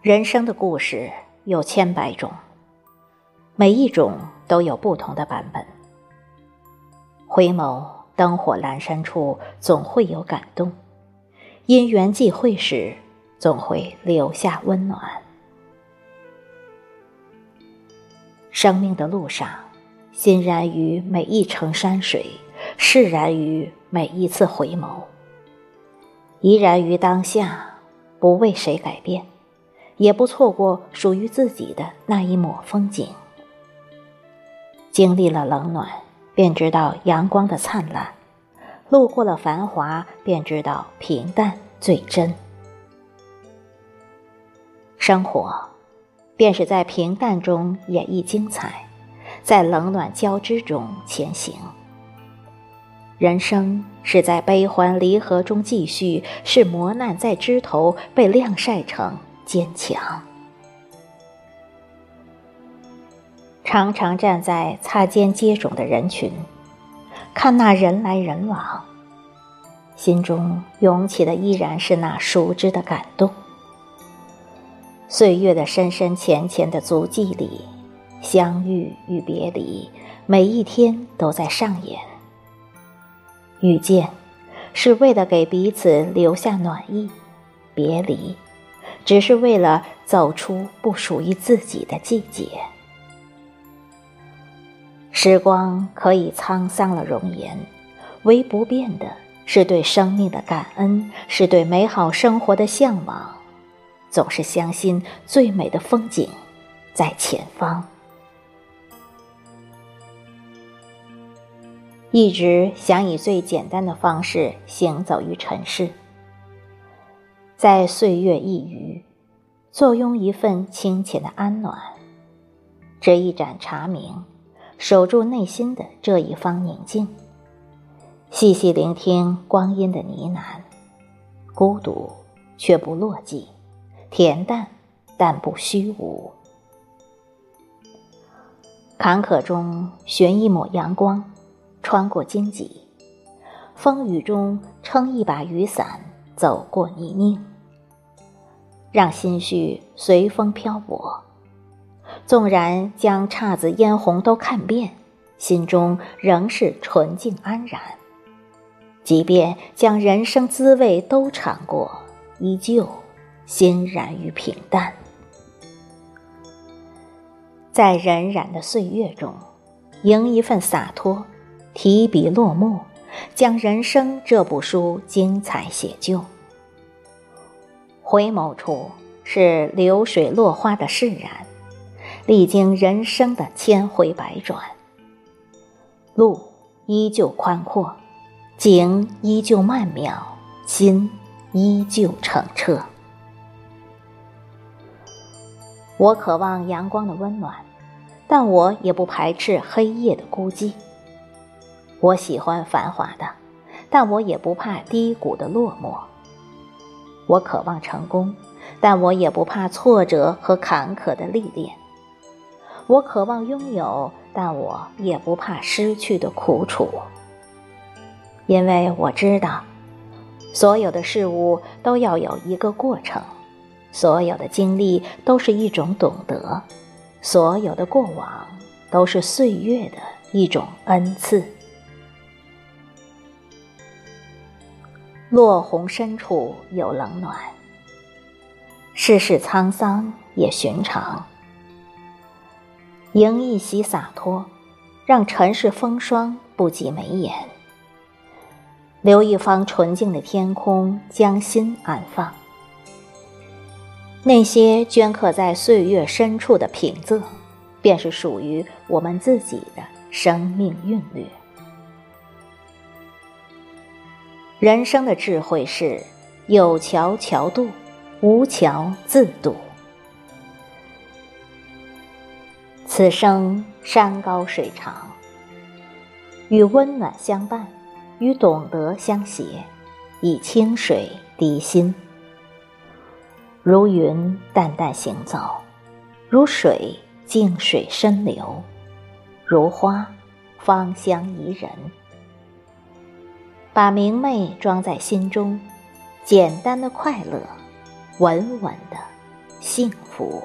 人生的故事有千百种，每一种都有不同的版本。回眸灯火阑珊处，总会有感动；因缘际会时，总会留下温暖。生命的路上，欣然于每一程山水，释然于每一次回眸，怡然于当下，不为谁改变。也不错过属于自己的那一抹风景。经历了冷暖，便知道阳光的灿烂；路过了繁华，便知道平淡最真。生活，便是在平淡中演绎精彩，在冷暖交织中前行。人生是在悲欢离合中继续，是磨难在枝头被晾晒成。坚强。常常站在擦肩接踵的人群，看那人来人往，心中涌起的依然是那熟知的感动。岁月的深深浅浅的足迹里，相遇与别离，每一天都在上演。遇见，是为了给彼此留下暖意；别离。只是为了走出不属于自己的季节。时光可以沧桑了容颜，唯不变的是对生命的感恩，是对美好生活的向往。总是相信最美的风景在前方。一直想以最简单的方式行走于尘世。在岁月一隅，坐拥一份清浅的安暖，这一盏茶明，守住内心的这一方宁静，细细聆听光阴的呢喃，孤独却不落寂，恬淡但不虚无。坎坷中寻一抹阳光，穿过荆棘，风雨中撑一把雨伞。走过泥泞，让心绪随风漂泊。纵然将姹紫嫣红都看遍，心中仍是纯净安然。即便将人生滋味都尝过，依旧欣然于平淡。在荏苒的岁月中，迎一份洒脱，提笔落墨。将人生这部书精彩写就。回眸处是流水落花的释然，历经人生的千回百转，路依旧宽阔，景依旧曼妙，心依旧澄澈。我渴望阳光的温暖，但我也不排斥黑夜的孤寂。我喜欢繁华的，但我也不怕低谷的落寞。我渴望成功，但我也不怕挫折和坎坷的历练。我渴望拥有，但我也不怕失去的苦楚。因为我知道，所有的事物都要有一个过程，所有的经历都是一种懂得，所有的过往都是岁月的一种恩赐。落红深处有冷暖，世事沧桑也寻常。迎一袭洒脱，让尘世风霜不及眉眼。留一方纯净的天空，将心安放。那些镌刻在岁月深处的品仄，便是属于我们自己的生命韵律。人生的智慧是：有桥桥渡，无桥自渡。此生山高水长，与温暖相伴，与懂得相携，以清水涤心。如云淡淡行走，如水静水深流，如花芳香宜人。把明媚装在心中，简单的快乐，稳稳的幸福。